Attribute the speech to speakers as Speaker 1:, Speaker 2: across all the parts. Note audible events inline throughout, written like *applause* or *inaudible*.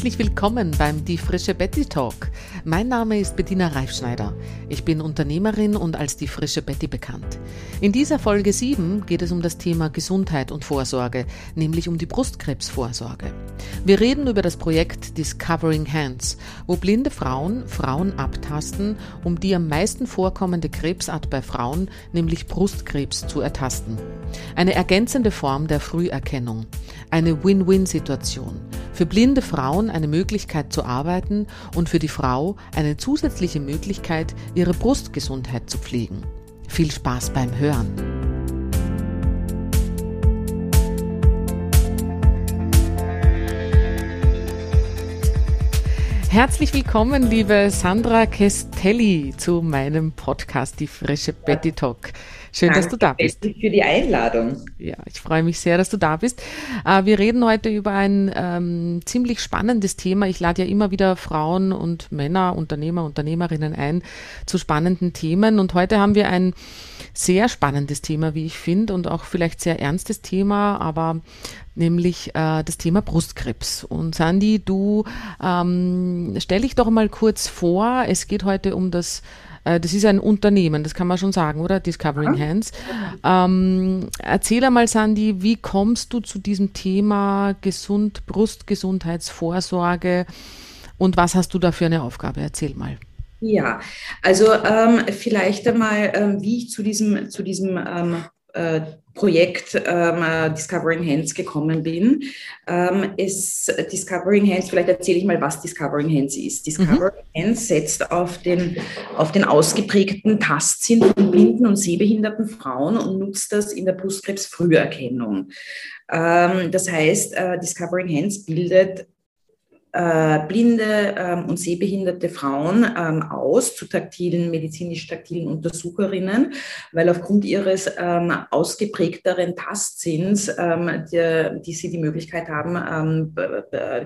Speaker 1: Herzlich willkommen beim Die Frische Betty Talk. Mein Name ist Bettina Reifschneider. Ich bin Unternehmerin und als die Frische Betty bekannt. In dieser Folge 7 geht es um das Thema Gesundheit und Vorsorge, nämlich um die Brustkrebsvorsorge. Wir reden über das Projekt Discovering Hands, wo blinde Frauen Frauen abtasten, um die am meisten vorkommende Krebsart bei Frauen, nämlich Brustkrebs, zu ertasten. Eine ergänzende Form der Früherkennung. Eine Win-Win-Situation. Für blinde Frauen eine Möglichkeit zu arbeiten und für die Frau eine zusätzliche Möglichkeit, ihre Brustgesundheit zu pflegen. Viel Spaß beim Hören. Herzlich willkommen, liebe Sandra Kestelli, zu meinem Podcast, die frische Betty Talk. Schön, Danke dass du da bist.
Speaker 2: Danke für die Einladung.
Speaker 1: Ja, ich freue mich sehr, dass du da bist. Äh, wir reden heute über ein ähm, ziemlich spannendes Thema. Ich lade ja immer wieder Frauen und Männer, Unternehmer, Unternehmerinnen ein zu spannenden Themen. Und heute haben wir ein sehr spannendes Thema, wie ich finde, und auch vielleicht sehr ernstes Thema, aber nämlich äh, das Thema Brustkrebs. Und Sandy, du ähm, stell dich doch mal kurz vor. Es geht heute um das äh, das ist ein Unternehmen, das kann man schon sagen, oder? Discovering ja. Hands. Ähm, erzähl einmal, Sandy, wie kommst du zu diesem Thema Gesund, Brustgesundheitsvorsorge und was hast du da für eine Aufgabe? Erzähl mal.
Speaker 2: Ja, also ähm, vielleicht einmal, ähm, wie ich zu diesem, zu diesem ähm, äh, Projekt ähm, äh, Discovering Hands gekommen bin. Ähm, ist Discovering Hands, vielleicht erzähle ich mal, was Discovering Hands ist. Discovering mhm. Hands setzt auf den, auf den ausgeprägten Tastsinn von blinden und sehbehinderten Frauen und nutzt das in der Brustkrebsfrüherkennung. Ähm, das heißt, äh, Discovering Hands bildet äh, blinde ähm, und sehbehinderte Frauen ähm, aus zu taktilen, medizinisch-taktilen Untersucherinnen, weil aufgrund ihres ähm, ausgeprägteren Tastsinns, ähm, die, die, sie die Möglichkeit haben, ähm,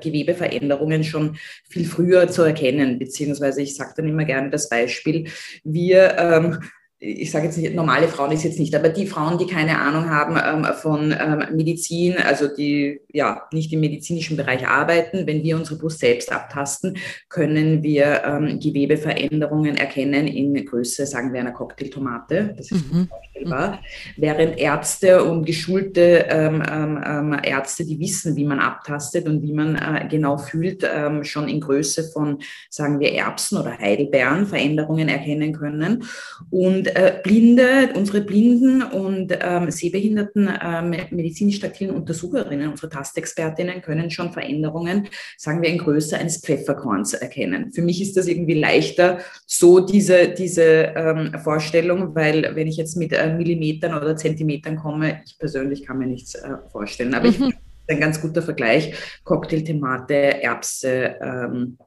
Speaker 2: Gewebeveränderungen schon viel früher zu erkennen, beziehungsweise ich sage dann immer gerne das Beispiel, wir ähm, ich sage jetzt nicht, normale Frauen ist jetzt nicht, aber die Frauen, die keine Ahnung haben ähm, von ähm, Medizin, also die ja nicht im medizinischen Bereich arbeiten, wenn wir unsere Brust selbst abtasten, können wir ähm, Gewebeveränderungen erkennen in Größe, sagen wir, einer Cocktailtomate. Das ist mhm. vorstellbar. Während Ärzte und geschulte ähm, ähm, ähm, Ärzte, die wissen, wie man abtastet und wie man äh, genau fühlt, schon in Größe von, sagen wir, Erbsen oder Heidelbeeren Veränderungen erkennen können. Und äh, Blinde, unsere blinden und ähm, sehbehinderten ähm, medizinisch taktilen Untersucherinnen, unsere Tastexpertinnen können schon Veränderungen, sagen wir in Größe eines Pfefferkorns erkennen. Für mich ist das irgendwie leichter, so diese, diese ähm, Vorstellung, weil wenn ich jetzt mit äh, Millimetern oder Zentimetern komme, ich persönlich kann mir nichts äh, vorstellen. Aber mhm. ich ein ganz guter Vergleich, Cocktailtomate, Erbse ähm,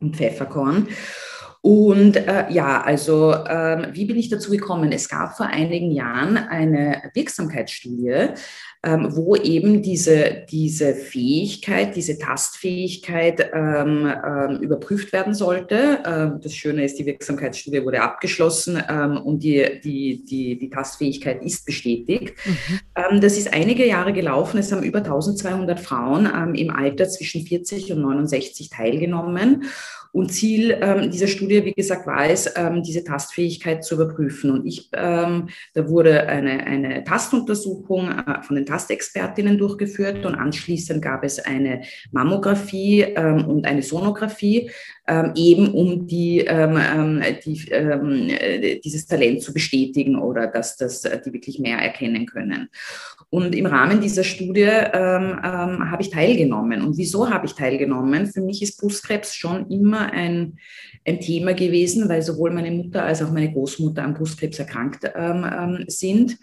Speaker 2: und Pfefferkorn. Und äh, ja, also ähm, wie bin ich dazu gekommen? Es gab vor einigen Jahren eine Wirksamkeitsstudie, ähm, wo eben diese, diese Fähigkeit, diese Tastfähigkeit ähm, ähm, überprüft werden sollte. Ähm, das Schöne ist, die Wirksamkeitsstudie wurde abgeschlossen ähm, und die, die, die, die Tastfähigkeit ist bestätigt. Mhm. Das ist einige Jahre gelaufen. Es haben über 1200 Frauen im Alter zwischen 40 und 69 teilgenommen. Und Ziel ähm, dieser Studie, wie gesagt, war es, ähm, diese Tastfähigkeit zu überprüfen. Und ich, ähm, da wurde eine, eine Tastuntersuchung äh, von den Tastexpertinnen durchgeführt und anschließend gab es eine Mammographie ähm, und eine Sonographie, ähm, eben um die, ähm, die, äh, dieses Talent zu bestätigen oder dass das, äh, die wirklich mehr erkennen können. Und im Rahmen dieser Studie habe ich teilgenommen. Und wieso habe ich teilgenommen? Für mich ist Brustkrebs schon immer ein, ein Thema gewesen, weil sowohl meine Mutter als auch meine Großmutter an Brustkrebs erkrankt ähm, ähm sind.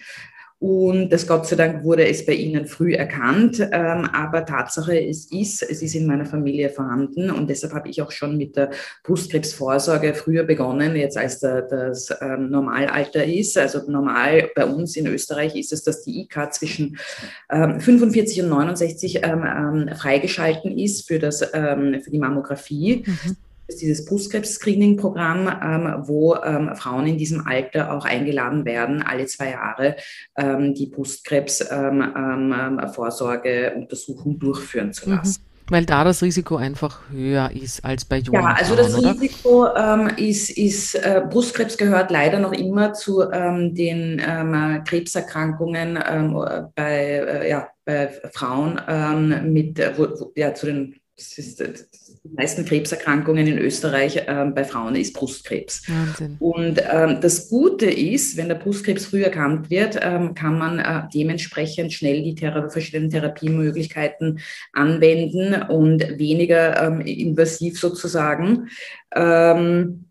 Speaker 2: Und das Gott sei Dank wurde es bei ihnen früh erkannt. Ähm, aber Tatsache es ist, es ist in meiner Familie vorhanden. Und deshalb habe ich auch schon mit der Brustkrebsvorsorge früher begonnen, jetzt als der, das ähm, Normalalter ist. Also normal bei uns in Österreich ist es, dass die IK zwischen ähm, 45 und 69 ähm, ähm, freigeschalten ist für, das, für die Mammographie. Mhm ist dieses Brustkrebs-Screening-Programm, ähm, wo ähm, Frauen in diesem Alter auch eingeladen werden, alle zwei Jahre ähm, die Brustkrebs-Vorsorgeuntersuchung ähm, ähm, durchführen zu lassen.
Speaker 1: Weil da das Risiko einfach höher ist als bei jungen
Speaker 2: Ja, also
Speaker 1: Frauen,
Speaker 2: das
Speaker 1: oder?
Speaker 2: Risiko ähm, ist, ist äh, Brustkrebs gehört leider noch immer zu ähm, den ähm, Krebserkrankungen ähm, bei, äh, ja, bei Frauen ähm, mit, äh, wo, ja, zu den das ist, das die meisten Krebserkrankungen in Österreich äh, bei Frauen ist Brustkrebs. Wahnsinn. Und ähm, das Gute ist, wenn der Brustkrebs früh erkannt wird, ähm, kann man äh, dementsprechend schnell die Thera verschiedenen Therapiemöglichkeiten anwenden und weniger ähm, invasiv sozusagen. Ähm,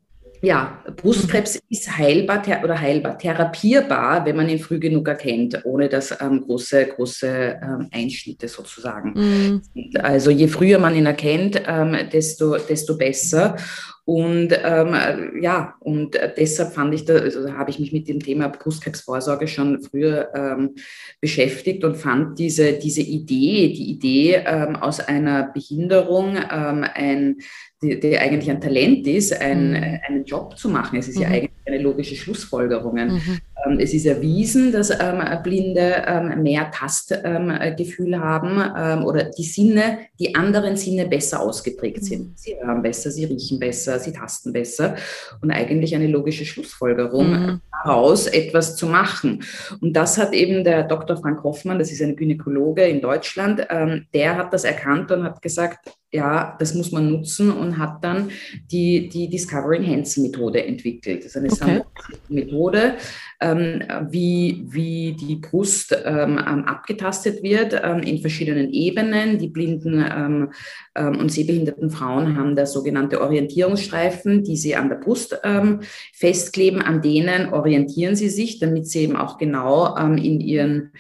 Speaker 2: ja, Brustkrebs ist heilbar oder heilbar, therapierbar, wenn man ihn früh genug erkennt, ohne dass ähm, große, große ähm, Einschnitte sozusagen. Mhm. Also je früher man ihn erkennt, ähm, desto, desto besser. Und ähm, ja, und deshalb fand ich, da, also habe ich mich mit dem Thema Brustkrebsvorsorge schon früher ähm, beschäftigt und fand diese, diese Idee, die Idee ähm, aus einer Behinderung, ähm, ein, die, die, eigentlich ein Talent ist, ein, mhm. einen Job zu machen. Es ist mhm. ja eigentlich eine logische Schlussfolgerung. Mhm. Ähm, es ist erwiesen, dass ähm, Blinde ähm, mehr Tastgefühl haben oder die Sinne, die anderen Sinne besser ausgeprägt sind. Mhm. Sie hören besser, sie riechen besser, sie tasten besser und eigentlich eine logische Schlussfolgerung mhm. Daraus etwas zu machen. Und das hat eben der Dr. Frank Hoffmann, das ist ein Gynäkologe in Deutschland, der hat das erkannt und hat gesagt, ja, das muss man nutzen und hat dann die, die Discovering Hands Methode entwickelt. Das ist eine okay. Methode, ähm, wie, wie die Brust ähm, abgetastet wird ähm, in verschiedenen Ebenen. Die blinden ähm, ähm, und sehbehinderten Frauen haben da sogenannte Orientierungsstreifen, die sie an der Brust ähm, festkleben. An denen orientieren sie sich, damit sie eben auch genau in ihren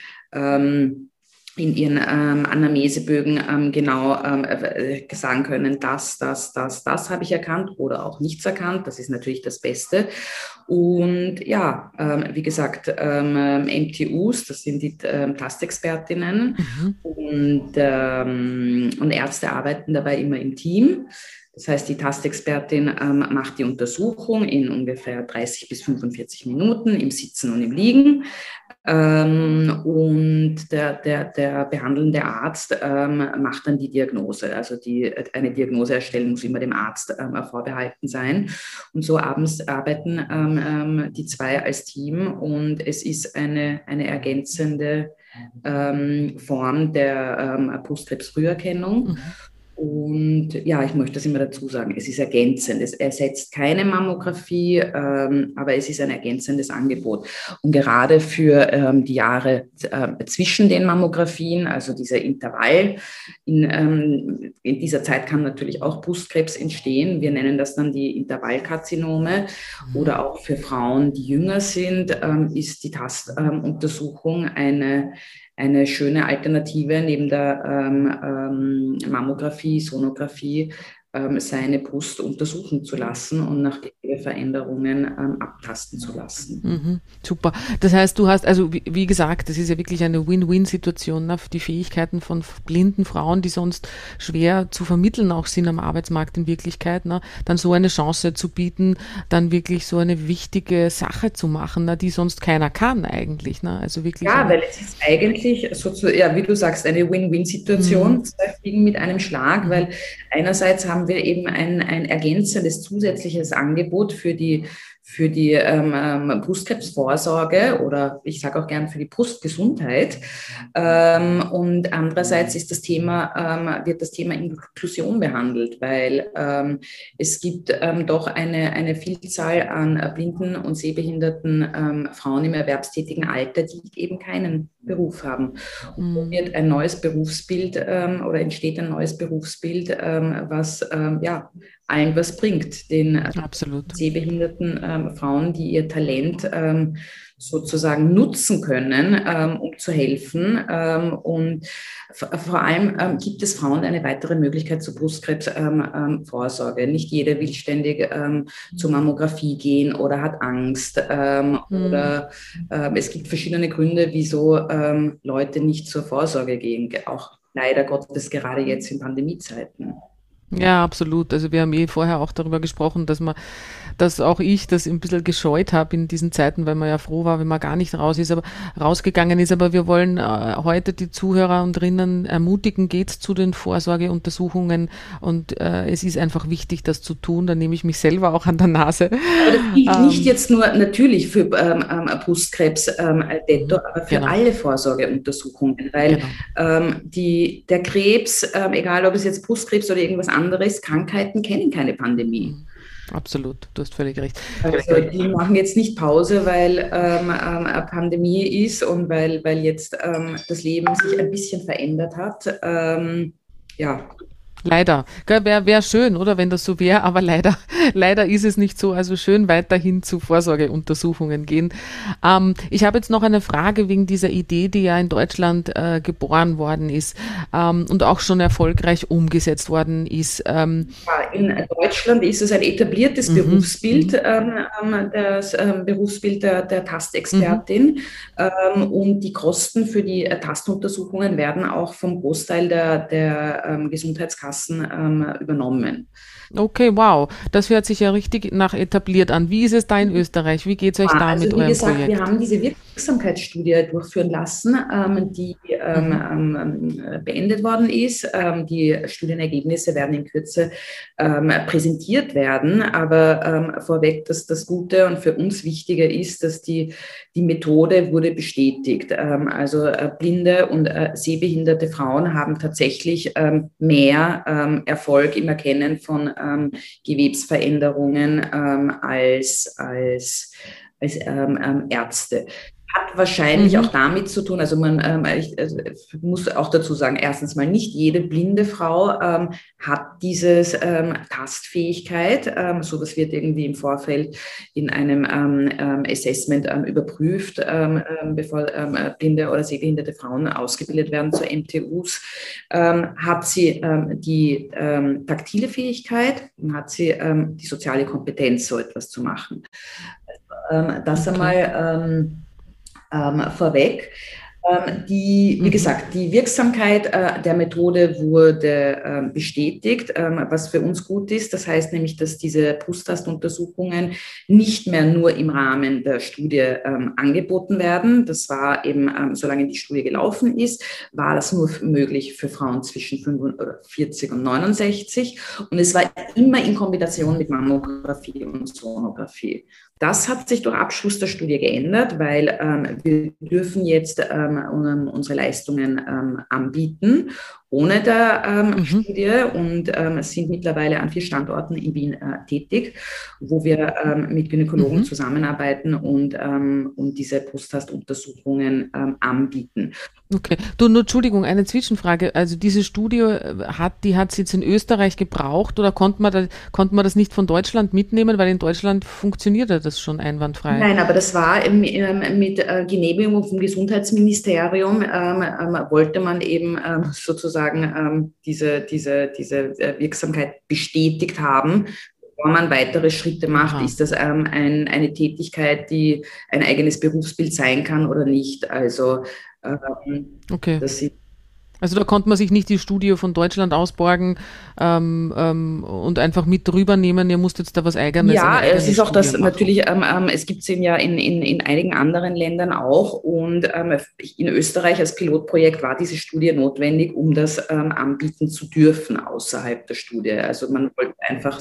Speaker 2: in ihren ähm, Anamnesebögen ähm, genau ähm, äh, sagen können, das, das, das, das habe ich erkannt oder auch nichts erkannt. Das ist natürlich das Beste. Und ja, ähm, wie gesagt, ähm, MTUs, das sind die ähm, Tastexpertinnen mhm. und, ähm, und Ärzte arbeiten dabei immer im Team. Das heißt, die Tastexpertin ähm, macht die Untersuchung in ungefähr 30 bis 45 Minuten im Sitzen und im Liegen. Ähm, und der, der, der behandelnde Arzt ähm, macht dann die Diagnose. Also die, eine Diagnose erstellen muss immer dem Arzt ähm, vorbehalten sein. Und so abends arbeiten die zwei als Team und es ist eine, eine ergänzende Form der Brustkrebsfrüherkennung. Mhm. Und ja, ich möchte das immer dazu sagen, es ist ergänzend. Es ersetzt keine Mammographie, ähm, aber es ist ein ergänzendes Angebot. Und gerade für ähm, die Jahre äh, zwischen den Mammografien, also dieser Intervall, in, ähm, in, dieser Zeit kann natürlich auch Brustkrebs entstehen. Wir nennen das dann die Intervallkarzinome. Mhm. Oder auch für Frauen, die jünger sind, ähm, ist die Tastuntersuchung eine eine schöne Alternative neben der ähm, ähm, Mammographie, Sonographie, seine Brust untersuchen zu lassen und nach Veränderungen ähm, abtasten zu lassen.
Speaker 1: Mhm, super. Das heißt, du hast, also wie, wie gesagt, das ist ja wirklich eine Win-Win-Situation ne, die Fähigkeiten von blinden Frauen, die sonst schwer zu vermitteln auch sind am Arbeitsmarkt in Wirklichkeit, ne, dann so eine Chance zu bieten, dann wirklich so eine wichtige Sache zu machen, ne, die sonst keiner kann eigentlich. Ne? Also wirklich
Speaker 2: ja, weil es ist eigentlich, sozusagen, ja, wie du sagst, eine Win-Win-Situation, mhm. zwei Fliegen mit einem Schlag, mhm. weil einerseits haben wir eben ein, ein ergänzendes zusätzliches Angebot für die für die ähm, ähm, Brustkrebsvorsorge oder ich sage auch gern für die Brustgesundheit. Ähm, und andererseits ist das Thema, ähm, wird das Thema Inklusion behandelt, weil ähm, es gibt ähm, doch eine, eine Vielzahl an blinden und sehbehinderten Frauen im erwerbstätigen Alter, die eben keinen Beruf haben. Und so mhm. wird ein neues Berufsbild oder entsteht ein neues Berufsbild, was ja allen was bringt, den Absolut. sehbehinderten ähm, Frauen, die ihr Talent ähm, sozusagen nutzen können, ähm, um zu helfen. Ähm, und vor allem ähm, gibt es Frauen eine weitere Möglichkeit zur Brustkrebsvorsorge. Ähm, Nicht jeder will ständig zur Mammographie gehen oder hat Angst. Mhm. Oder es gibt verschiedene Gründe, wieso Leute nicht zur Vorsorge gehen, auch leider Gottes gerade jetzt in Pandemiezeiten.
Speaker 1: Ja, absolut. Also wir haben eh vorher auch darüber gesprochen, dass man dass auch ich das ein bisschen gescheut habe in diesen Zeiten, weil man ja froh war, wenn man gar nicht raus ist, aber rausgegangen ist. Aber wir wollen äh, heute die Zuhörer und Rinnen ermutigen, geht zu den Vorsorgeuntersuchungen und äh, es ist einfach wichtig, das zu tun. Da nehme ich mich selber auch an der Nase.
Speaker 2: Aber das gilt ähm, nicht jetzt nur natürlich für ähm, ähm Brustkrebs, ähm, Detto, aber für genau. alle Vorsorgeuntersuchungen, weil genau. ähm, die, der Krebs, ähm, egal ob es jetzt Brustkrebs oder irgendwas anderes, Krankheiten kennen keine Pandemie. Mhm.
Speaker 1: Absolut, du hast völlig recht.
Speaker 2: Also die machen jetzt nicht Pause, weil ähm, ähm, eine Pandemie ist und weil, weil jetzt ähm, das Leben sich ein bisschen verändert hat. Ähm, ja,
Speaker 1: Leider. Wäre wär schön, oder, wenn das so wäre, aber leider, *laughs* leider ist es nicht so. Also schön weiterhin zu Vorsorgeuntersuchungen gehen. Ähm, ich habe jetzt noch eine Frage wegen dieser Idee, die ja in Deutschland äh, geboren worden ist ähm, und auch schon erfolgreich umgesetzt worden ist.
Speaker 2: Ähm, in Deutschland ist es ein etabliertes mhm. Berufsbild, mhm. Ähm, ähm, das ähm, Berufsbild der, der Tastexpertin. Mhm. und die Kosten für die äh, Tastuntersuchungen werden auch vom Großteil der, der Gesundheitskassen Kassen ähm, übernommen.
Speaker 1: Okay, wow. Das hört sich ja richtig nach etabliert an. Wie ist es da in Österreich? Wie geht es euch da also mit
Speaker 2: eurem gesagt, Projekt? Wir haben diese Wirksamkeitsstudie durchführen lassen, ähm, die ähm, mhm. ähm, beendet worden ist. Ähm, die Studienergebnisse werden in Kürze ähm, präsentiert werden. Aber ähm, vorweg, dass das Gute und für uns Wichtige ist, dass die, die Methode wurde bestätigt. also äh, blinde und äh, sehbehinderte Frauen haben tatsächlich mehr Erfolg im Erkennen von Gewebsveränderungen als, als als ähm, ähm, Ärzte. Hat wahrscheinlich mhm. auch damit zu tun, also man ähm, ich, also muss auch dazu sagen, erstens mal nicht jede blinde Frau ähm, hat dieses ähm, Tastfähigkeit. Ähm, so das wird irgendwie im Vorfeld in einem ähm, ähm, Assessment überprüft, bevor blinde oder sehbehinderte Frauen ausgebildet werden zu MTUs. hat sie die taktile Fähigkeit und hat sie die soziale Kompetenz, so etwas zu machen. das okay. einmal ähm, vorweg. Ähm, die, wie mhm. gesagt, die Wirksamkeit äh, der Methode wurde ähm, bestätigt, ähm, was für uns gut ist. Das heißt nämlich, dass diese Brusttastuntersuchungen nicht mehr nur im Rahmen der Studie angeboten werden. Das war eben, solange die Studie gelaufen ist, war das nur möglich für Frauen zwischen 45 und 69. Und es war immer in Kombination mit Mammographie und Sonographie. Das hat sich durch Abschluss der Studie geändert, weil ähm, wir dürfen jetzt ähm, unsere Leistungen ähm, anbieten ohne der ähm, mhm. Studie und ähm, sind mittlerweile an vier Standorten in Wien äh, tätig, wo wir ähm, mit Gynäkologen mhm. zusammenarbeiten und, ähm, und diese Brusttastuntersuchungen ähm, anbieten.
Speaker 1: Okay. Du, nur Entschuldigung, eine Zwischenfrage. Also diese Studie äh, hat, die hat es jetzt in Österreich gebraucht oder konnte man, da, konnte man das nicht von Deutschland mitnehmen, weil in Deutschland funktionierte das schon einwandfrei?
Speaker 2: Nein, aber das war ähm, mit äh, Genehmigung vom Gesundheitsministerium, wollte man eben sozusagen sozusagen ähm, diese, diese, diese äh, Wirksamkeit bestätigt haben. Bevor man weitere Schritte macht, Aha. ist das ähm, ein, eine Tätigkeit, die ein eigenes Berufsbild sein kann oder nicht. Also
Speaker 1: ähm, okay. das sind also da konnte man sich nicht die Studie von Deutschland ausborgen ähm, ähm, und einfach mit drüber nehmen, ihr müsst jetzt da was Eigenes
Speaker 2: Ja, es ist auch das machen. natürlich, ähm, ähm, es gibt es ja in, in, in einigen anderen Ländern auch und ähm, in Österreich als Pilotprojekt war diese Studie notwendig, um das ähm, anbieten zu dürfen außerhalb der Studie. Also man wollte einfach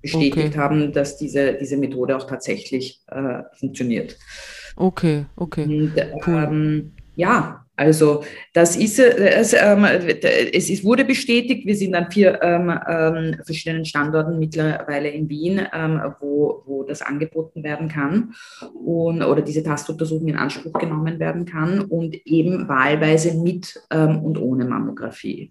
Speaker 2: bestätigt okay. haben, dass diese, diese Methode auch tatsächlich äh, funktioniert.
Speaker 1: Okay, okay. Und,
Speaker 2: cool. ja, also das ist es, ähm, es ist, wurde bestätigt. Wir sind an vier ähm, ähm, verschiedenen Standorten mittlerweile in Wien, ähm, wo, wo das angeboten werden kann und, oder diese Tastuntersuchung in Anspruch genommen werden kann und eben wahlweise mit ähm, und ohne Mammographie.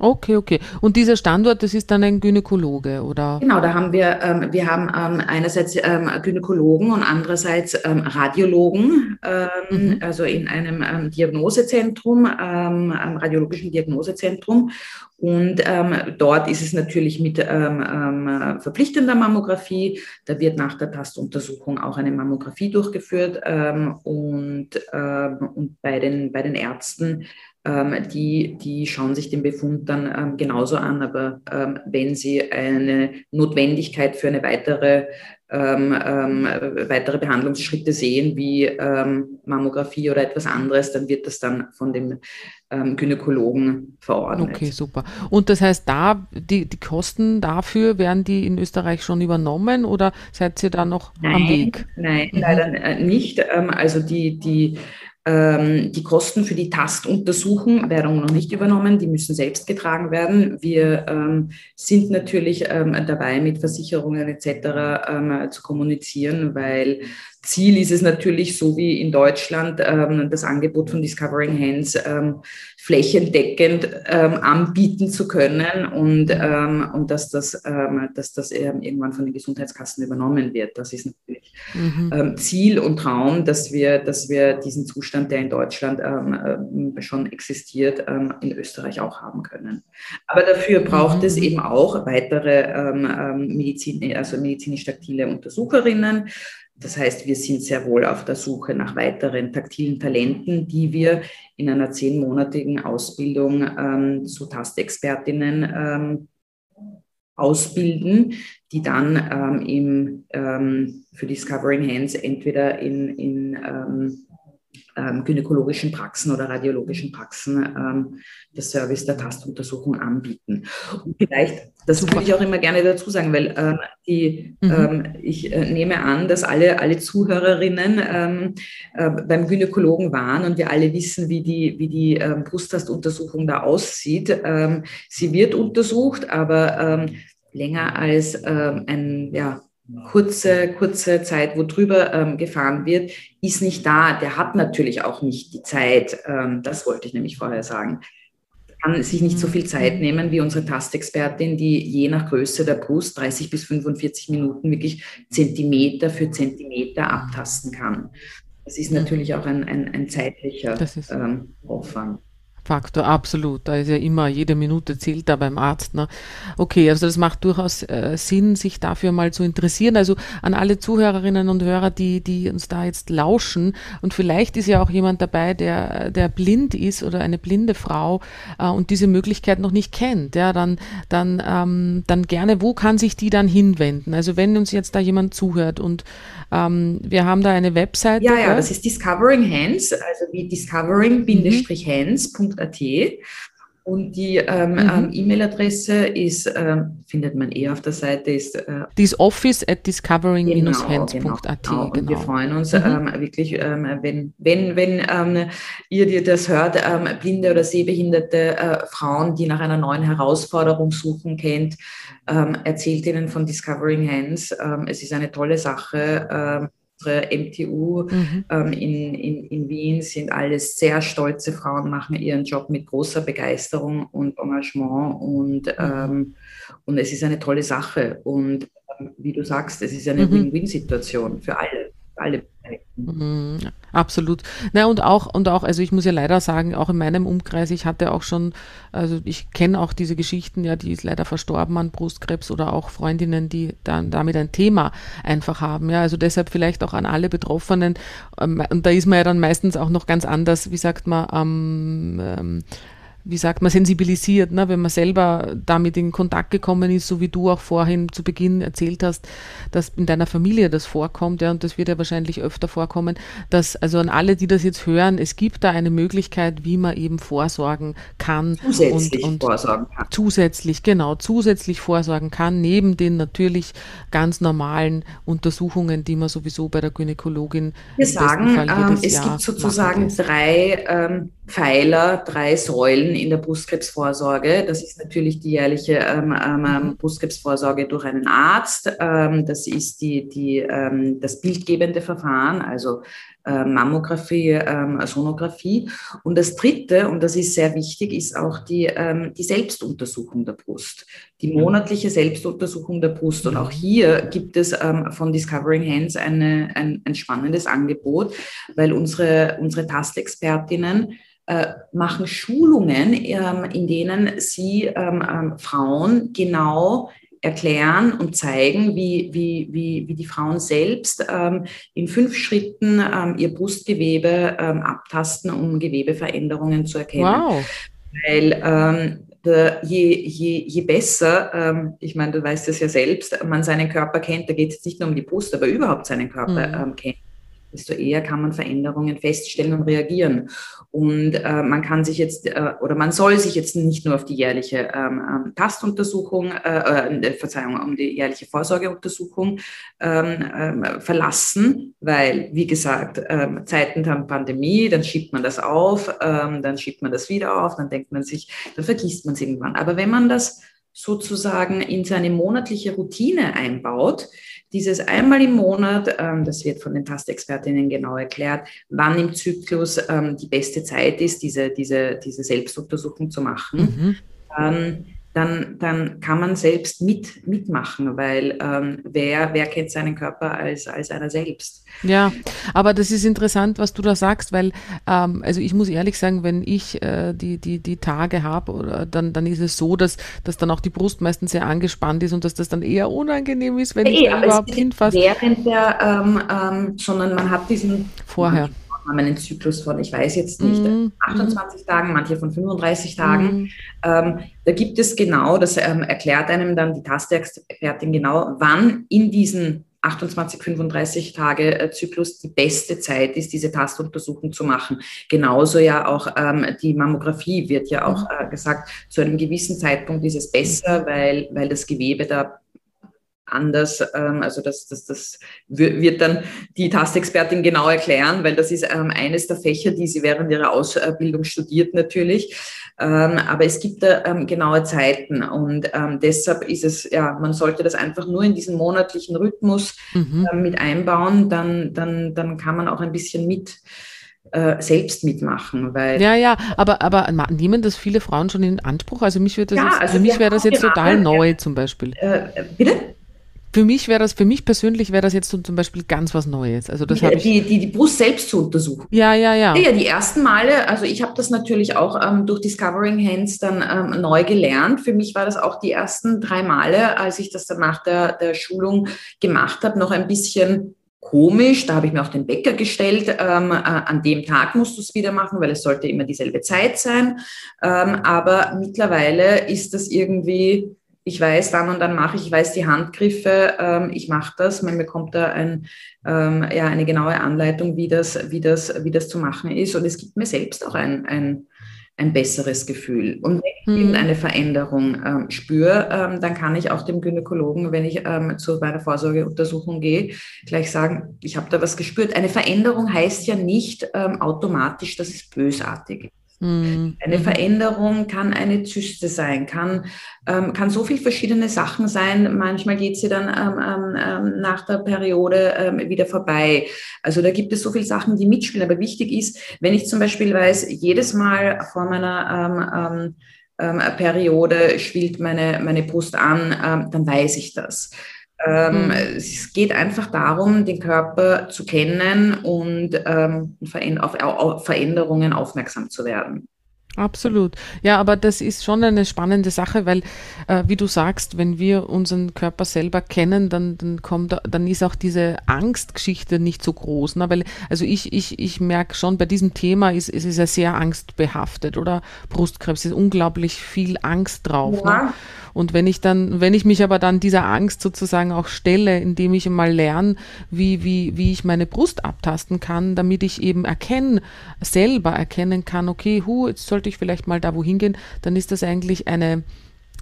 Speaker 1: Okay, okay. Und dieser Standort, das ist dann ein Gynäkologe, oder?
Speaker 2: Genau, da haben wir, ähm, wir haben einerseits Gynäkologen und andererseits Radiologen, mhm. also in einem Diagnosis Diagnosezentrum, ähm, am radiologischen Diagnosezentrum. Und ähm, dort ist es natürlich mit ähm, ähm, verpflichtender Mammographie. Da wird nach der Tastuntersuchung auch eine Mammographie durchgeführt. Ähm, und, ähm, und bei, den, bei den Ärzten die, die schauen sich den Befund dann genauso an. Aber wenn sie eine Notwendigkeit für eine weitere ähm, ähm, weitere Behandlungsschritte sehen, wie ähm, Mammographie oder etwas anderes, dann wird das dann von dem ähm, Gynäkologen verordnet.
Speaker 1: Okay, super. Und das heißt, da die, die Kosten dafür, werden die in Österreich schon übernommen oder seid ihr da noch
Speaker 2: nein,
Speaker 1: am Weg?
Speaker 2: Nein, mhm. leider äh, nicht. Ähm, also die, die die Kosten für die Tastuntersuchung werden noch nicht übernommen, die müssen selbst getragen werden. Wir ähm, sind natürlich ähm, dabei, mit Versicherungen etc. Ähm, zu kommunizieren, weil Ziel ist es natürlich, so wie in Deutschland, ähm, das Angebot von Discovering Hands ähm, flächendeckend ähm, anbieten zu können und, ähm, und dass das, ähm, dass das irgendwann von den Gesundheitskassen übernommen wird. Das ist natürlich mhm. Ähm, Ziel und Traum, dass wir, dass wir diesen Zustand, der in Deutschland schon existiert, in Österreich auch haben können. Aber dafür braucht mhm. es eben auch weitere Medizin, also medizinisch taktile Untersucherinnen, das heißt, wir sind sehr wohl auf der Suche nach weiteren taktilen Talenten, die wir in einer zehnmonatigen Ausbildung ähm, zu Tastexpertinnen ähm, ausbilden, die dann ähm, im, ähm, für Discovering Hands entweder in, in ähm, gynäkologischen Praxen oder radiologischen Praxen ähm, das Service der Tastuntersuchung anbieten. Und vielleicht, das Super. würde ich auch immer gerne dazu sagen, weil ähm, die, mhm. ähm, ich äh, nehme an, dass alle, alle Zuhörerinnen ähm, äh, beim Gynäkologen waren und wir alle wissen, wie die, wie die ähm, Brusttastuntersuchung da aussieht. Ähm, sie wird untersucht, aber ähm, länger als ein, ja, kurze, kurze Zeit, wo drüber ähm, gefahren wird, ist nicht da. Der hat natürlich auch nicht die Zeit. Ähm, das wollte ich nämlich vorher sagen. Kann sich nicht so viel Zeit nehmen wie unsere Tastexpertin, die je nach Größe der Brust 30 bis 45 Minuten wirklich Zentimeter für Zentimeter abtasten kann. Das ist natürlich auch ein, ein, ein zeitlicher ähm, Aufwand.
Speaker 1: Faktor, absolut. Da ist ja immer, jede Minute zählt da beim Arzt. Ne? Okay, also das macht durchaus äh, Sinn, sich dafür mal zu interessieren. Also an alle Zuhörerinnen und Hörer, die, die uns da jetzt lauschen. Und vielleicht ist ja auch jemand dabei, der, der blind ist oder eine blinde Frau äh, und diese Möglichkeit noch nicht kennt. Ja, dann, dann, ähm, dann gerne, wo kann sich die dann hinwenden? Also wenn uns jetzt da jemand zuhört und ähm, wir haben da eine Website.
Speaker 2: Ja, ja, das ist Discovering Hands, also wie discovering-hands.at. Und die ähm, mhm. ähm, E-Mail-Adresse ist, ähm, findet man eh auf der Seite, ist
Speaker 1: äh, ist office at discovering-hands.at. Genau, genau,
Speaker 2: genau. Und wir freuen uns mhm. ähm, wirklich, ähm, wenn, wenn, wenn ähm, ihr dir das hört, ähm, blinde oder sehbehinderte äh, Frauen, die nach einer neuen Herausforderung suchen, kennt, ähm, erzählt ihnen von Discovering Hands. Ähm, es ist eine tolle Sache. Unsere MTU mhm. ähm, in, in, in Wien sind alles sehr stolze Frauen, machen ihren Job mit großer Begeisterung und Engagement und, mhm. ähm, und es ist eine tolle Sache. Und ähm, wie du sagst, es ist eine mhm. Win-Win-Situation für alle alle
Speaker 1: Mhm, absolut. Na und auch, und auch, also ich muss ja leider sagen, auch in meinem Umkreis, ich hatte auch schon, also ich kenne auch diese Geschichten, ja, die ist leider verstorben an Brustkrebs oder auch Freundinnen, die dann damit ein Thema einfach haben. Ja, also deshalb vielleicht auch an alle Betroffenen. Ähm, und da ist man ja dann meistens auch noch ganz anders, wie sagt man, ähm, ähm, wie sagt man, sensibilisiert, ne? wenn man selber damit in Kontakt gekommen ist, so wie du auch vorhin zu Beginn erzählt hast, dass in deiner Familie das vorkommt, ja, und das wird ja wahrscheinlich öfter vorkommen, dass also an alle, die das jetzt hören, es gibt da eine Möglichkeit, wie man eben vorsorgen kann.
Speaker 2: Zusätzlich
Speaker 1: und, und
Speaker 2: vorsorgen kann.
Speaker 1: Zusätzlich, genau, zusätzlich vorsorgen kann, neben den natürlich ganz normalen Untersuchungen, die man sowieso bei der Gynäkologin
Speaker 2: Wir sagen, ähm, es Jahr gibt sozusagen drei ähm, Pfeiler, drei Säulen in der Brustkrebsvorsorge. Das ist natürlich die jährliche ähm, ähm, mhm. Brustkrebsvorsorge durch einen Arzt. Ähm, das ist die, die, ähm, das bildgebende Verfahren, also äh, Mammographie, ähm, Sonographie. Und das Dritte, und das ist sehr wichtig, ist auch die, ähm, die Selbstuntersuchung der Brust, die monatliche Selbstuntersuchung der Brust. Und auch hier gibt es von Discovering Hands eine, ein, ein spannendes Angebot, weil unsere, unsere Tastexpertinnen machen Schulungen, ähm, in denen sie ähm, ähm, Frauen genau erklären und zeigen, wie, wie, wie, wie die Frauen selbst ähm, in fünf Schritten ähm, ihr Brustgewebe ähm, abtasten, um Gewebeveränderungen zu erkennen. Wow. Weil ähm, je, je, je besser, ich meine, du weißt es ja selbst, man seinen Körper kennt, da geht es nicht nur um die Brust, aber überhaupt seinen Körper mhm. kennt, desto eher kann man Veränderungen feststellen und reagieren. Und äh, man kann sich jetzt äh, oder man soll sich jetzt nicht nur auf die jährliche ähm, ähm Tastuntersuchung, äh, äh, Verzeihung, um die jährliche Vorsorgeuntersuchung ähm, ähm, verlassen, weil, wie gesagt, ähm, Zeiten der Pandemie, dann schiebt man das auf, dann schiebt man das wieder auf, dann denkt man sich, dann vergisst man es irgendwann. Aber wenn man das sozusagen in seine monatliche Routine einbaut, dieses einmal im Monat, ähm, das wird von den Tastexpertinnen genau erklärt, wann im Zyklus ähm, die beste Zeit ist, diese, diese, diese Selbstuntersuchung zu machen. Mhm. Dann, dann kann man selbst mit, mitmachen, weil ähm, wer, wer kennt seinen Körper als, als einer selbst?
Speaker 1: Ja, aber das ist interessant, was du da sagst, weil, ähm, also ich muss ehrlich sagen, wenn ich äh, die, die, die Tage habe, dann, dann ist es so, dass, dass dann auch die Brust meistens sehr angespannt ist und dass das dann eher unangenehm ist, wenn ich da überhaupt hinfasse.
Speaker 2: Während der, ähm, ähm, sondern man hat diesen
Speaker 1: vorher
Speaker 2: haben einen Zyklus von, ich weiß jetzt nicht, mm, 28 mm. Tagen, manche von 35 Tagen. Mm. Ähm, da gibt es genau, das ähm, erklärt einem dann die Taste-Expertin genau, wann in diesen 28, 35 Tage äh, Zyklus die beste Zeit ist, diese Tastuntersuchung zu machen. Genauso ja auch ähm, die Mammographie wird ja auch mhm. äh, gesagt, zu einem gewissen Zeitpunkt ist es besser, weil, weil das Gewebe da anders. Ähm, also das, das, das wird dann die Tastexpertin genau erklären, weil das ist ähm, eines der Fächer, die sie während ihrer Ausbildung studiert natürlich. Ähm, aber es gibt da genaue Zeiten und deshalb ist es, ja, man sollte das einfach nur in diesen monatlichen Rhythmus mhm. Mit einbauen, dann, dann, dann kann man auch ein bisschen mit äh, selbst mitmachen. Weil
Speaker 1: ja, ja, aber, aber nehmen das viele Frauen schon in Anspruch? Also mich wird das ja, jetzt, also für mich wäre das jetzt total neu zum Beispiel. Äh, bitte? Für mich wäre das, für mich persönlich wäre das jetzt so zum Beispiel ganz was Neues. Also das
Speaker 2: die, die, die, die Brust selbst zu untersuchen.
Speaker 1: Ja, ja, ja.
Speaker 2: Ja, die ersten Male, also ich habe das natürlich auch ähm, durch Discovering Hands dann ähm, neu gelernt. Für mich war das auch die ersten drei Male, als ich das dann nach der, der Schulung gemacht habe, noch ein bisschen komisch. Da habe ich mir auch den Wecker gestellt. Ähm, äh, an dem Tag musst du es wieder machen, weil es sollte immer dieselbe Zeit sein. Ähm, aber mittlerweile ist das irgendwie ich weiß, dann und dann mache ich, ich weiß die Handgriffe, ähm, ich mache das, man bekommt da ein, ähm, ja, eine genaue Anleitung, wie das, wie, das, wie das zu machen ist. Und es gibt mir selbst auch ein, ein, ein besseres Gefühl. Und wenn ich hm. irgendeine Veränderung ähm, spüre, ähm, dann kann ich auch dem Gynäkologen, wenn ich ähm, zu meiner Vorsorgeuntersuchung gehe, gleich sagen, ich habe da was gespürt. Eine Veränderung heißt ja nicht ähm, automatisch, dass es bösartig ist. Mhm. Eine Veränderung kann eine Zyste sein, kann, ähm, kann so viel verschiedene Sachen sein. Manchmal geht sie dann ähm, ähm, ähm, nach der Periode ähm, wieder vorbei. Also da gibt es so viele Sachen, die mitspielen. Aber wichtig ist, wenn ich zum Beispiel weiß, jedes Mal vor meiner ähm, Periode schwillt meine, meine Brust an, dann weiß ich das. Ähm, mhm. Es geht einfach darum, den Körper zu kennen und ähm, auf, auf Veränderungen aufmerksam zu werden.
Speaker 1: Absolut. Ja, aber das ist schon eine spannende Sache, weil, äh, wie du sagst, wenn wir unseren Körper selber kennen, dann, dann kommt, dann ist auch diese Angstgeschichte nicht so groß. Ne? Weil, also ich, ich, ich merke schon, bei diesem Thema ist, ist es ja sehr angstbehaftet, oder? Brustkrebs ist unglaublich viel Angst drauf. Ne? Ja. Ne? Und wenn ich dann, wenn ich mich aber dann dieser Angst sozusagen auch stelle, indem ich mal lerne, wie, wie, wie ich meine Brust abtasten kann, damit ich eben erkennen, selber erkennen kann, okay, hu, jetzt sollte ich vielleicht mal da wohin gehen, dann ist das eigentlich eine,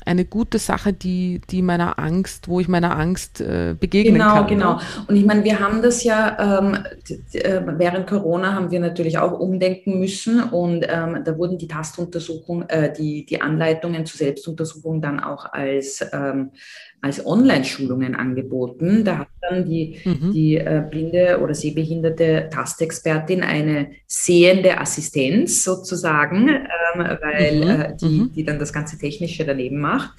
Speaker 1: eine gute Sache, die, die meiner Angst, wo ich meiner Angst äh, begegnen
Speaker 2: genau,
Speaker 1: kann.
Speaker 2: Genau, genau. Und ich meine, wir haben das ja, ähm, äh, während Corona haben wir natürlich auch umdenken müssen und ähm, da wurden die Tastuntersuchungen, äh, die, die Anleitungen zur Selbstuntersuchung dann auch als ähm, als Online-Schulungen angeboten. Da hat dann die, mhm. die äh, blinde oder sehbehinderte Tastexpertin eine sehende Assistenz sozusagen, ähm, weil mhm. äh, die, mhm. die dann das ganze Technische daneben macht.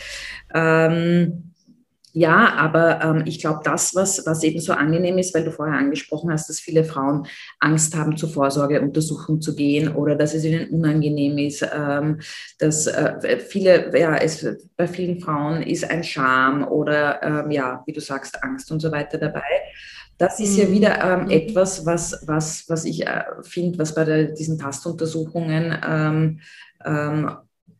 Speaker 2: Ähm, Ja, aber ähm, ich glaube, das, was, was eben so angenehm ist, weil du vorher angesprochen hast, dass viele Frauen Angst haben, zur Vorsorgeuntersuchung zu gehen oder dass es ihnen unangenehm ist, ähm, dass äh, viele, ja, es, bei vielen Frauen ist ein Scham oder, ähm, ja, wie du sagst, Angst und so weiter dabei. Das ist ja wieder ähm, mhm. etwas, was, was, was ich äh, finde, was bei der, diesen Tastuntersuchungen ähm, ähm,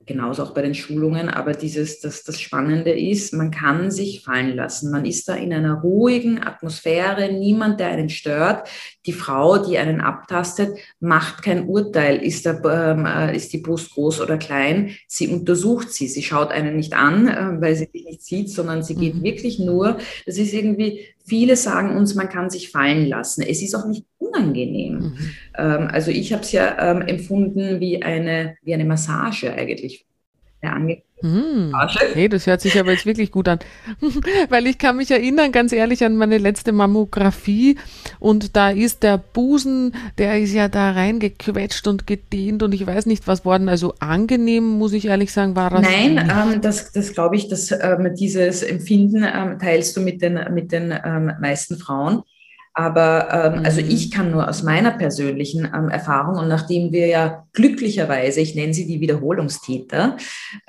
Speaker 2: genauso auch bei den Schulungen, aber dieses, das, das Spannende ist, man kann sich fallen lassen. Man ist da in einer ruhigen Atmosphäre, niemand, der einen stört. Die Frau, die einen abtastet, macht kein Urteil, ist, der, ähm, äh, ist die Brust groß oder klein. Sie untersucht sie, sie schaut einen nicht an, äh, weil sie dich nicht sieht, sondern sie geht mhm. wirklich nur, das ist irgendwie, viele sagen uns, man kann sich fallen lassen. Es ist auch nicht unangenehm. Mhm. Ähm, also ich habe es ja ähm, empfunden wie eine, wie eine Massage eigentlich. Ja,
Speaker 1: hm. Hey, das hört sich aber jetzt wirklich gut an. *laughs* Weil ich kann mich erinnern, ganz ehrlich, an meine letzte Mammographie und da ist der Busen, der ist ja da reingequetscht und gedehnt und ich weiß nicht was worden. Also angenehm, muss ich ehrlich sagen, war das.
Speaker 2: Nein, ähm, das, das glaube ich, dass ähm, dieses Empfinden ähm, teilst du mit den, mit den ähm, meisten Frauen. Aber ähm, also mhm. also ich kann nur aus meiner persönlichen ähm, Erfahrung und nachdem wir ja glücklicherweise, ich nenne sie die Wiederholungstäter,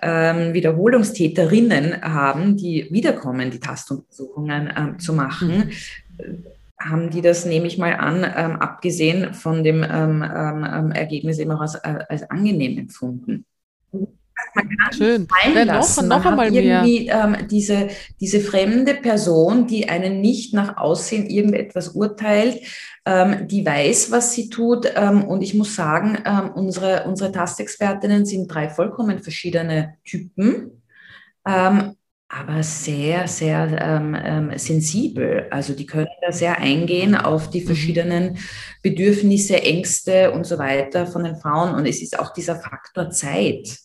Speaker 2: ähm, Wiederholungstäterinnen haben, die wiederkommen, die Tastuntersuchungen ähm, zu machen, mhm. haben die das, nehme ich mal an, ähm, abgesehen von dem ähm, ähm, Ergebnis eben auch als, äh, als angenehm empfunden man kann Schön. fallen lassen. Noch, noch man hat irgendwie ähm, diese, diese fremde Person, die einen nicht nach Aussehen irgendetwas urteilt, ähm, die weiß, was sie tut. Ähm, und ich muss sagen, ähm, unsere, unsere Tastexpertinnen sind drei vollkommen verschiedene Typen. Ähm, aber sehr, sehr ähm, sensibel. Also die können da sehr eingehen auf die mhm. verschiedenen Bedürfnisse, Ängste und so weiter von den Frauen. Und es ist auch dieser Faktor Zeit.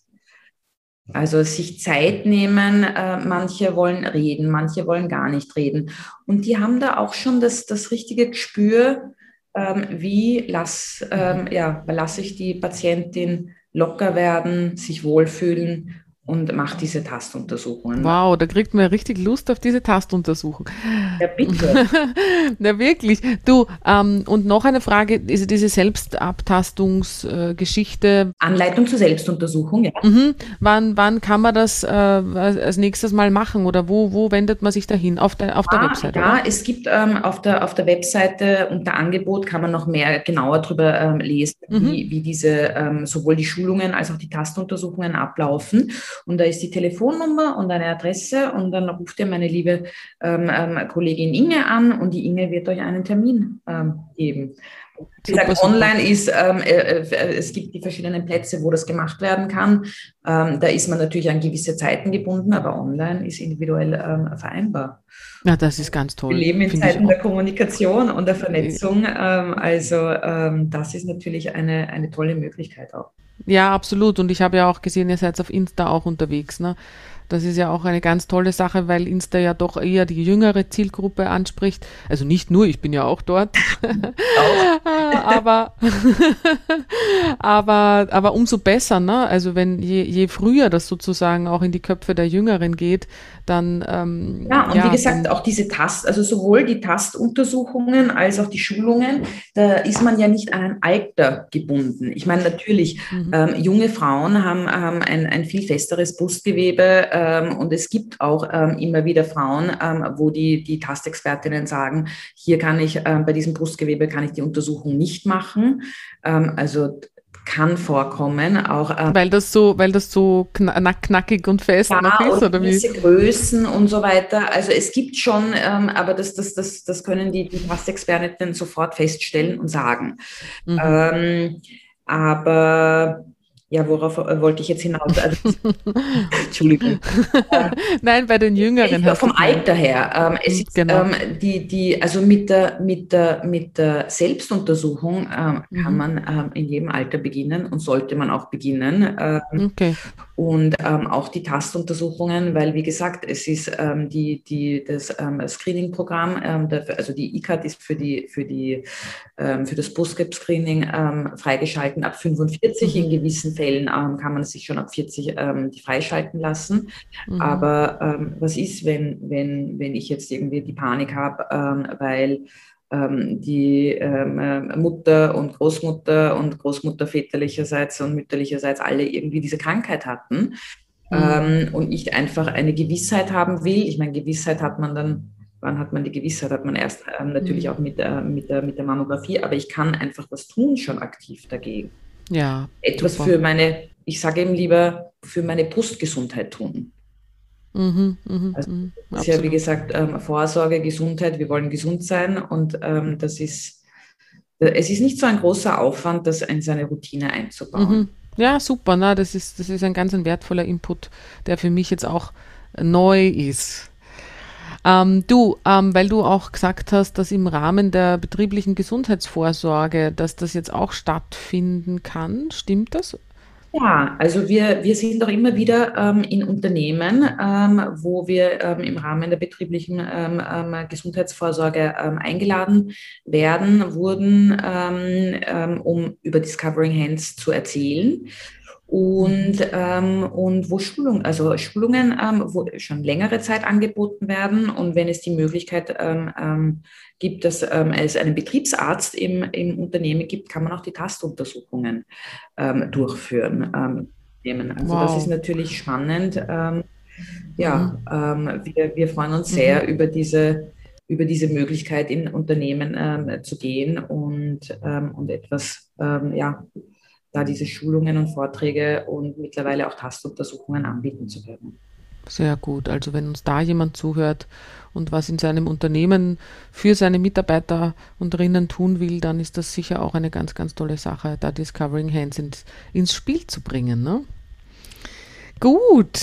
Speaker 2: Also sich Zeit nehmen, äh, manche wollen reden, manche wollen gar nicht reden. Und die haben da auch schon das, das richtige Gespür, ähm, wie lass, ähm, ja, lasse ich die Patientin locker werden, sich wohlfühlen und macht diese Tastuntersuchungen.
Speaker 1: Wow, da kriegt man ja richtig Lust auf diese Tastuntersuchung.
Speaker 2: Ja, bitte. *laughs*
Speaker 1: Na wirklich. Du, ähm, und noch eine Frage, ist diese Selbstabtastungsgeschichte. Äh,
Speaker 2: Anleitung zur Selbstuntersuchung, ja.
Speaker 1: Mhm. Wann, wann kann man das äh, als nächstes Mal machen oder wo, wo wendet man sich dahin? Auf der, auf der ah, Webseite?
Speaker 2: Ja, oder? es gibt ähm, auf, der, auf der Webseite unter Angebot kann man noch mehr genauer darüber ähm, lesen, mhm. wie, wie diese ähm, sowohl die Schulungen als auch die Tastuntersuchungen ablaufen. Und da ist die Telefonnummer und eine Adresse und dann ruft ihr meine liebe ähm, ähm, Kollegin Inge an und die Inge wird euch einen Termin ähm, geben. Wie gesagt, online ist, ähm, äh, äh, es gibt die verschiedenen Plätze, wo das gemacht werden kann. Ähm, da ist man natürlich an gewisse Zeiten gebunden, aber online ist individuell ähm, vereinbar.
Speaker 1: Ja, das ist ganz toll.
Speaker 2: Wir leben in Zeiten der Kommunikation und der Vernetzung. Ähm, also ähm, das ist natürlich eine, eine tolle Möglichkeit auch.
Speaker 1: Ja, absolut. Und ich habe ja auch gesehen, ihr seid auf Insta auch unterwegs. Ne? Das ist ja auch eine ganz tolle Sache, weil Insta ja doch eher die jüngere Zielgruppe anspricht. Also nicht nur, ich bin ja auch dort. *laughs* *laughs* aber, aber, aber umso besser, ne? Also wenn je, je früher das sozusagen auch in die Köpfe der Jüngeren geht, dann
Speaker 2: ähm, ja und ja, wie gesagt auch diese Tast, also sowohl die Tastuntersuchungen als auch die Schulungen, da ist man ja nicht an ein Alter gebunden. Ich meine natürlich mhm. ähm, junge Frauen haben, haben ein, ein viel festeres Brustgewebe ähm, und es gibt auch ähm, immer wieder Frauen, ähm, wo die, die Tastexpertinnen sagen, hier kann ich ähm, bei diesem Brustgewebe kann ich die Untersuchung nicht machen. Ähm, also kann vorkommen, auch
Speaker 1: ähm, weil das so, weil das so knack, knackig und fest
Speaker 2: ja, noch ist oder wie? Größen und so weiter. Also es gibt schon, ähm, aber das, das, das, das können die, die Pastexpertinnen sofort feststellen und sagen. Mhm. Ähm, aber ja, worauf äh, wollte ich jetzt hinaus? Also, *laughs*
Speaker 1: Entschuldigung. *laughs* Nein, bei den Jüngeren.
Speaker 2: Ich, vom Alter her. Ähm, es ist, genau. ähm, die, die, also mit der, mit der, mit der Selbstuntersuchung ähm, mhm. kann man ähm, in jedem Alter beginnen und sollte man auch beginnen. Ähm, okay. Und ähm, auch die Tastuntersuchungen, weil wie gesagt, es ist die, die, das Screening-Programm, also die ICAT ist für, die, für, die, für das Brustkrebs-Screening freigeschalten ab 45 mhm. in gewissen Fällen ähm, kann man sich schon ab 40 ähm, die freischalten lassen. Mhm. Aber ähm, was ist, wenn, wenn, wenn ich jetzt irgendwie die Panik habe, ähm, weil ähm, die ähm, Mutter und Großmutter und Großmutter väterlicherseits und mütterlicherseits alle irgendwie diese Krankheit hatten mhm. und ich einfach eine Gewissheit haben will. Ich meine, Gewissheit hat man dann wann hat man die Gewissheit, hat man erst ähm, natürlich mhm. auch mit, äh, mit, der, mit der Mammographie, aber ich kann einfach was tun schon aktiv dagegen.
Speaker 1: Ja.
Speaker 2: Etwas super. für meine, ich sage eben lieber, für meine Brustgesundheit tun. Mhm, mh, also, mh, das ist ja, wie gesagt, ähm, Vorsorge, Gesundheit, wir wollen gesund sein und ähm, das ist, es ist nicht so ein großer Aufwand, das in seine Routine einzubauen. Mhm.
Speaker 1: Ja, super, na, das, ist, das ist ein ganz ein wertvoller Input, der für mich jetzt auch neu ist. Ähm, du, ähm, weil du auch gesagt hast, dass im Rahmen der betrieblichen Gesundheitsvorsorge, dass das jetzt auch stattfinden kann, stimmt das?
Speaker 2: Ja, also wir, wir sind auch immer wieder ähm, in Unternehmen, ähm, wo wir ähm, im Rahmen der betrieblichen ähm, ähm, Gesundheitsvorsorge ähm, eingeladen werden, wurden, um über Discovering Hands zu erzählen und, ähm, und wo Schulungen, also Schulungen, ähm, wo schon längere Zeit angeboten werden und wenn es die Möglichkeit ähm, ähm gibt, dass ähm, es einen Betriebsarzt im, im Unternehmen gibt, kann man auch die Tastuntersuchungen ähm, durchführen. also wow. das ist natürlich spannend. ja, mhm. wir, wir freuen uns sehr mhm. über diese über diese Möglichkeit in Unternehmen zu gehen und, und etwas ja, da diese Schulungen und Vorträge und mittlerweile auch Tastuntersuchungen anbieten zu können.
Speaker 1: Sehr gut. Also wenn uns da jemand zuhört und was in seinem Unternehmen für seine Mitarbeiter und Rinnen tun will, dann ist das sicher auch eine ganz, ganz tolle Sache, da Discovering Hands ins, ins Spiel zu bringen. Ne? Gut.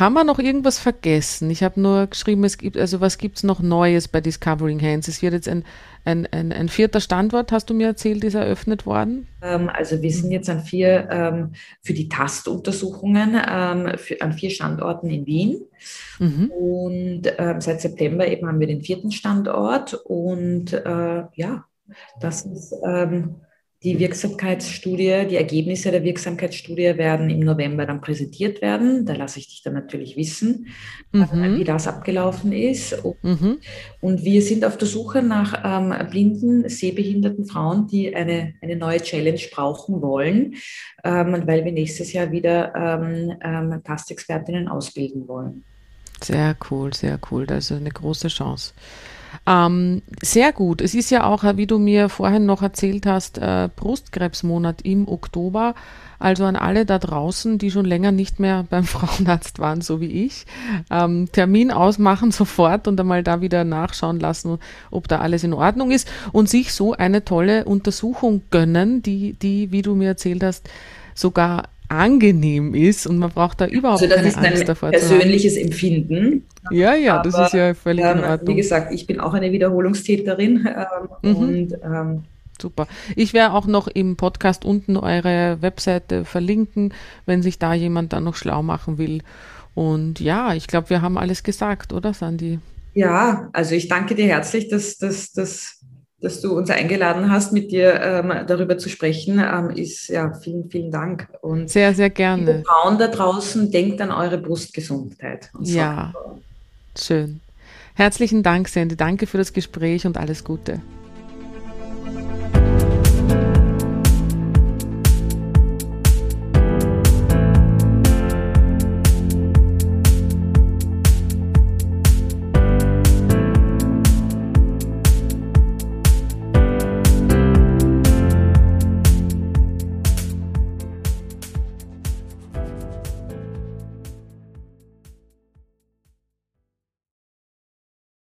Speaker 1: Haben wir noch irgendwas vergessen? Ich habe nur geschrieben, es gibt, also was gibt es noch Neues bei Discovering Hands? Es wird jetzt ein, ein, ein, ein, vierter Standort, hast du mir erzählt, ist eröffnet worden?
Speaker 2: Ähm, also wir sind jetzt an vier, ähm, für die Tastuntersuchungen ähm, an vier Standorten in Wien. Mhm. Und seit September eben haben wir den vierten Standort. Und äh, ja, das ist die Wirksamkeitsstudie, die Ergebnisse der Wirksamkeitsstudie werden im November dann präsentiert werden. Da lasse ich dich dann natürlich wissen, mhm. wie das abgelaufen ist. Mhm. Und wir sind auf der Suche nach ähm, blinden, sehbehinderten Frauen, die eine, eine neue Challenge brauchen wollen, ähm, weil wir nächstes Jahr wieder ähm, ähm, Tastexpertinnen ausbilden wollen.
Speaker 1: Sehr cool, sehr cool. Das ist eine große Chance. Ähm, sehr gut. Es ist ja auch, wie du mir vorhin noch erzählt hast, äh, Brustkrebsmonat im Oktober. Also an alle da draußen, die schon länger nicht mehr *laughs* beim Frauenarzt waren, so wie ich, ähm, Termin ausmachen *laughs* sofort und einmal da wieder nachschauen lassen, ob da alles in Ordnung ist und sich so eine tolle Untersuchung gönnen, die, die, wie du mir erzählt hast, sogar angenehm ist und man braucht da überhaupt also keine Angst davor
Speaker 2: zu haben. persönliches Empfinden.
Speaker 1: Ja, ja, Aber, das ist ja völlig ähm, in Ordnung.
Speaker 2: Wie gesagt, ich bin auch eine Wiederholungstäterin ähm, mhm. und ähm,
Speaker 1: Super. Ich werde auch noch im Podcast unten eure Webseite verlinken, wenn sich da jemand dann noch schlau machen will. Und ja, ich glaube, wir haben alles gesagt, oder Sandy?
Speaker 2: Ja, also ich danke dir herzlich, dass, dass, dass dass du uns eingeladen hast, mit dir ähm, darüber zu sprechen, ähm, ist ja vielen, vielen Dank.
Speaker 1: Und sehr, sehr gerne.
Speaker 2: Frauen da draußen, denkt an eure Brustgesundheit.
Speaker 1: ja, schön. Herzlichen Dank, Sandy. Danke für das Gespräch und alles Gute.